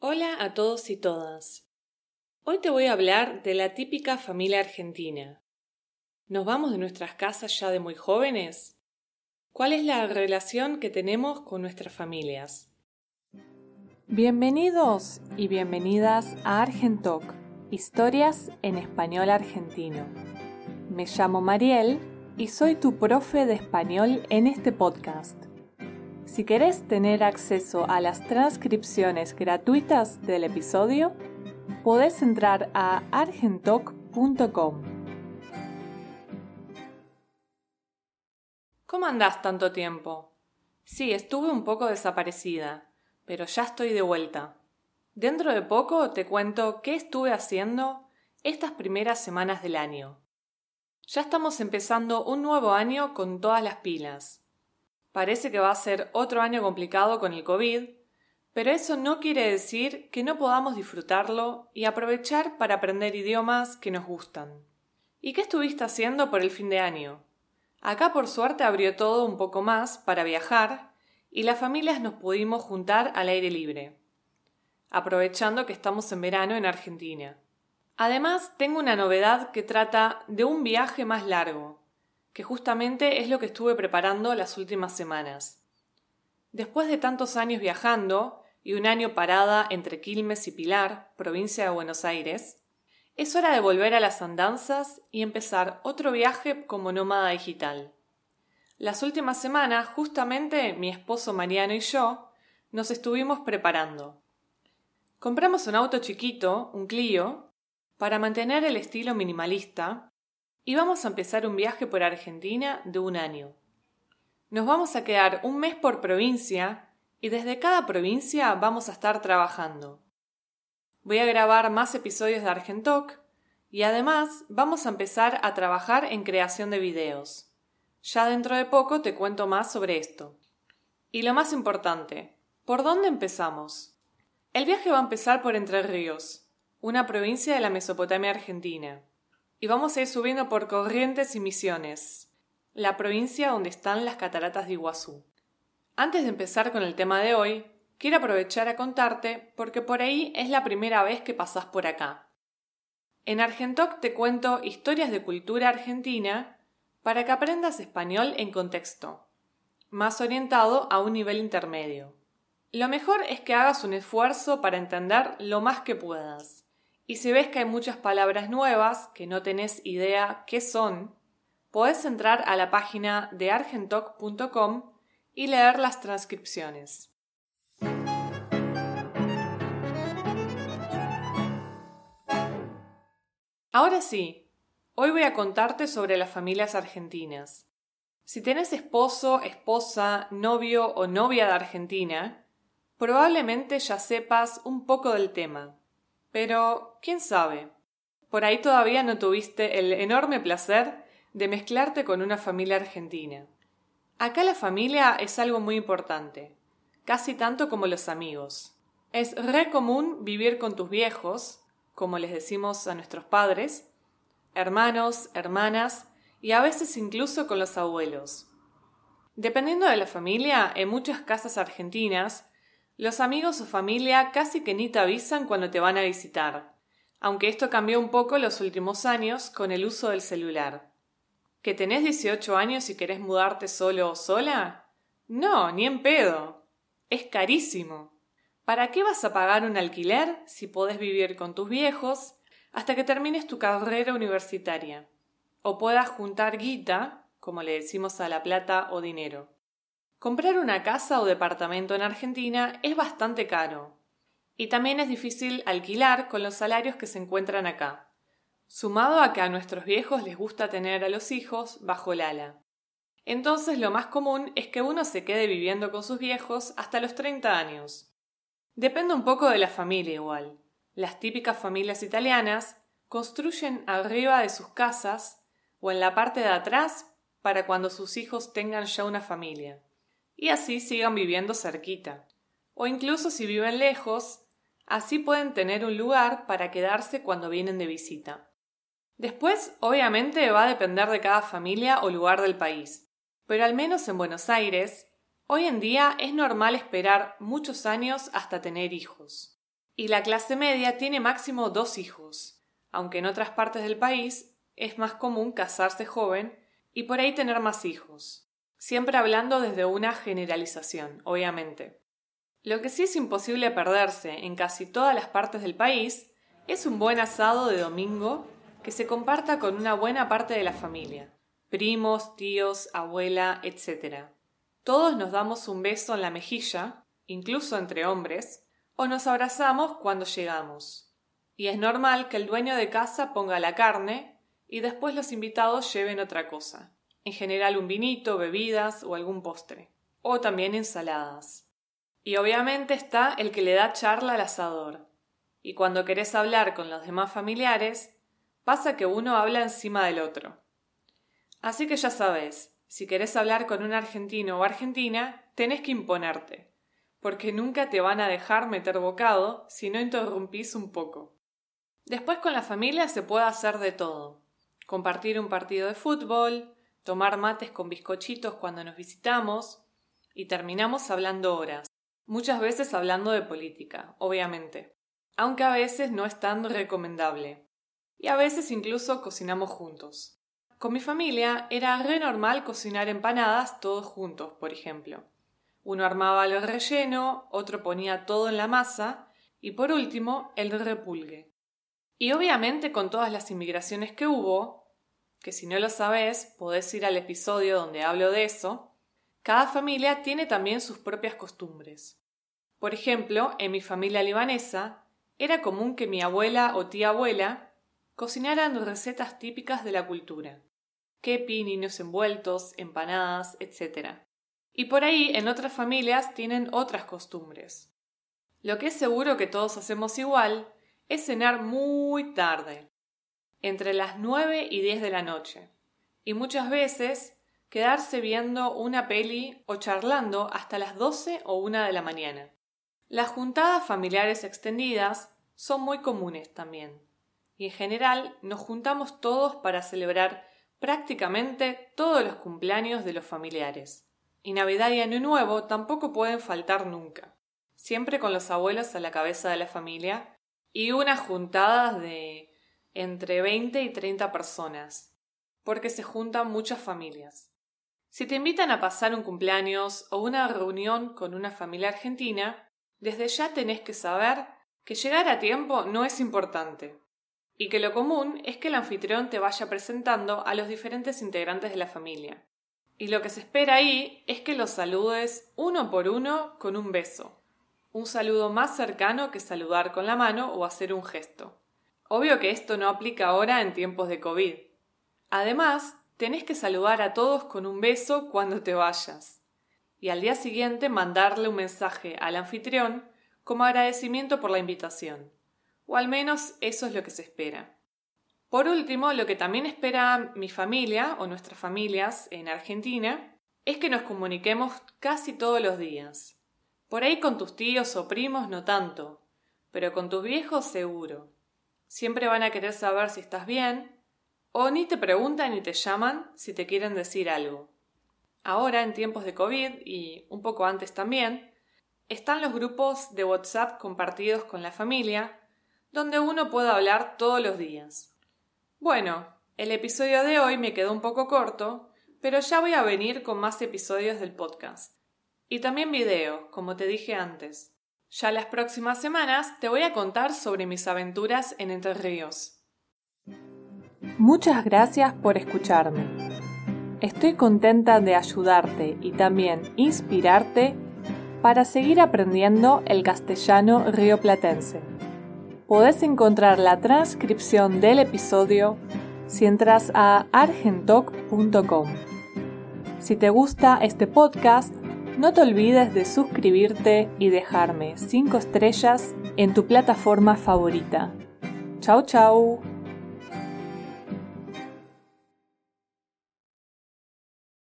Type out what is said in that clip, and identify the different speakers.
Speaker 1: Hola a todos y todas. Hoy te voy a hablar de la típica familia argentina. ¿Nos vamos de nuestras casas ya de muy jóvenes? ¿Cuál es la relación que tenemos con nuestras familias? Bienvenidos y bienvenidas a Argentoc, historias en español argentino. Me llamo Mariel y soy tu profe de español en este podcast. Si querés tener acceso a las transcripciones gratuitas del episodio, podés entrar a argentoc.com. ¿Cómo andás tanto tiempo? Sí, estuve un poco desaparecida, pero ya estoy de vuelta. Dentro de poco te cuento qué estuve haciendo estas primeras semanas del año. Ya estamos empezando un nuevo año con todas las pilas. Parece que va a ser otro año complicado con el COVID, pero eso no quiere decir que no podamos disfrutarlo y aprovechar para aprender idiomas que nos gustan. ¿Y qué estuviste haciendo por el fin de año? Acá por suerte abrió todo un poco más para viajar y las familias nos pudimos juntar al aire libre, aprovechando que estamos en verano en Argentina. Además, tengo una novedad que trata de un viaje más largo, que justamente es lo que estuve preparando las últimas semanas. Después de tantos años viajando y un año parada entre Quilmes y Pilar, provincia de Buenos Aires, es hora de volver a las andanzas y empezar otro viaje como nómada digital. Las últimas semanas, justamente mi esposo Mariano y yo nos estuvimos preparando. Compramos un auto chiquito, un Clio, para mantener el estilo minimalista y vamos a empezar un viaje por Argentina de un año. Nos vamos a quedar un mes por provincia y desde cada provincia vamos a estar trabajando. Voy a grabar más episodios de Argentoc y además vamos a empezar a trabajar en creación de videos. Ya dentro de poco te cuento más sobre esto. Y lo más importante, ¿por dónde empezamos? El viaje va a empezar por Entre Ríos, una provincia de la Mesopotamia argentina y vamos a ir subiendo por Corrientes y Misiones, la provincia donde están las cataratas de Iguazú. Antes de empezar con el tema de hoy, quiero aprovechar a contarte porque por ahí es la primera vez que pasás por acá. En Argentoc te cuento historias de cultura argentina para que aprendas español en contexto, más orientado a un nivel intermedio. Lo mejor es que hagas un esfuerzo para entender lo más que puedas. Y si ves que hay muchas palabras nuevas que no tenés idea qué son, podés entrar a la página de argentoc.com y leer las transcripciones. Ahora sí, hoy voy a contarte sobre las familias argentinas. Si tenés esposo, esposa, novio o novia de Argentina, probablemente ya sepas un poco del tema. Pero, quién sabe, por ahí todavía no tuviste el enorme placer de mezclarte con una familia argentina. Acá la familia es algo muy importante, casi tanto como los amigos. Es re común vivir con tus viejos, como les decimos a nuestros padres, hermanos, hermanas y a veces incluso con los abuelos. Dependiendo de la familia, en muchas casas argentinas los amigos o familia casi que ni te avisan cuando te van a visitar, aunque esto cambió un poco los últimos años con el uso del celular. ¿Que tenés 18 años y querés mudarte solo o sola? No, ni en pedo. Es carísimo. ¿Para qué vas a pagar un alquiler si podés vivir con tus viejos hasta que termines tu carrera universitaria? O puedas juntar guita, como le decimos a la plata o dinero. Comprar una casa o departamento en Argentina es bastante caro. Y también es difícil alquilar con los salarios que se encuentran acá. Sumado a que a nuestros viejos les gusta tener a los hijos bajo el ala. Entonces lo más común es que uno se quede viviendo con sus viejos hasta los 30 años. Depende un poco de la familia igual. Las típicas familias italianas construyen arriba de sus casas o en la parte de atrás para cuando sus hijos tengan ya una familia y así sigan viviendo cerquita. O incluso si viven lejos, así pueden tener un lugar para quedarse cuando vienen de visita. Después, obviamente, va a depender de cada familia o lugar del país, pero al menos en Buenos Aires, hoy en día es normal esperar muchos años hasta tener hijos. Y la clase media tiene máximo dos hijos, aunque en otras partes del país es más común casarse joven y por ahí tener más hijos. Siempre hablando desde una generalización, obviamente. Lo que sí es imposible perderse en casi todas las partes del país es un buen asado de domingo que se comparta con una buena parte de la familia, primos, tíos, abuela, etc. Todos nos damos un beso en la mejilla, incluso entre hombres, o nos abrazamos cuando llegamos. Y es normal que el dueño de casa ponga la carne y después los invitados lleven otra cosa, en general un vinito, bebidas o algún postre, o también ensaladas. Y obviamente está el que le da charla al asador. Y cuando querés hablar con los demás familiares, pasa que uno habla encima del otro. Así que ya sabes, si querés hablar con un argentino o argentina, tenés que imponerte, porque nunca te van a dejar meter bocado si no interrumpís un poco. Después con la familia se puede hacer de todo. Compartir un partido de fútbol, tomar mates con bizcochitos cuando nos visitamos, y terminamos hablando horas, muchas veces hablando de política, obviamente, aunque a veces no es tan recomendable. Y a veces incluso cocinamos juntos. Con mi familia era re normal cocinar empanadas todos juntos, por ejemplo. Uno armaba el relleno, otro ponía todo en la masa y por último el repulgue. Y obviamente con todas las inmigraciones que hubo, que si no lo sabes podés ir al episodio donde hablo de eso, cada familia tiene también sus propias costumbres. Por ejemplo, en mi familia libanesa era común que mi abuela o tía abuela cocinaran recetas típicas de la cultura kepi, niños envueltos, empanadas, etc. Y por ahí en otras familias tienen otras costumbres. Lo que es seguro que todos hacemos igual es cenar muy tarde, entre las 9 y 10 de la noche, y muchas veces quedarse viendo una peli o charlando hasta las 12 o 1 de la mañana. Las juntadas familiares extendidas son muy comunes también, y en general nos juntamos todos para celebrar prácticamente todos los cumpleaños de los familiares. Y Navidad y Año Nuevo tampoco pueden faltar nunca, siempre con los abuelos a la cabeza de la familia y unas juntadas de entre 20 y 30 personas, porque se juntan muchas familias. Si te invitan a pasar un cumpleaños o una reunión con una familia argentina, desde ya tenés que saber que llegar a tiempo no es importante, y que lo común es que el anfitrión te vaya presentando a los diferentes integrantes de la familia. Y lo que se espera ahí es que los saludes uno por uno con un beso, un saludo más cercano que saludar con la mano o hacer un gesto. Obvio que esto no aplica ahora en tiempos de COVID. Además, tenés que saludar a todos con un beso cuando te vayas. Y al día siguiente mandarle un mensaje al anfitrión como agradecimiento por la invitación o al menos eso es lo que se espera. Por último, lo que también espera mi familia o nuestras familias en Argentina es que nos comuniquemos casi todos los días. Por ahí con tus tíos o primos no tanto, pero con tus viejos seguro. Siempre van a querer saber si estás bien, o ni te preguntan ni te llaman si te quieren decir algo. Ahora, en tiempos de COVID y un poco antes también, están los grupos de WhatsApp compartidos con la familia, donde uno puede hablar todos los días. Bueno, el episodio de hoy me quedó un poco corto, pero ya voy a venir con más episodios del podcast. Y también videos, como te dije antes. Ya las próximas semanas te voy a contar sobre mis aventuras en Entre Ríos.
Speaker 2: Muchas gracias por escucharme. Estoy contenta de ayudarte y también inspirarte para seguir aprendiendo el castellano rioplatense. Podés encontrar la transcripción del episodio si entras a argentoc.com. Si te gusta este podcast, no te olvides de suscribirte y dejarme 5 estrellas en tu plataforma favorita. Chau chau.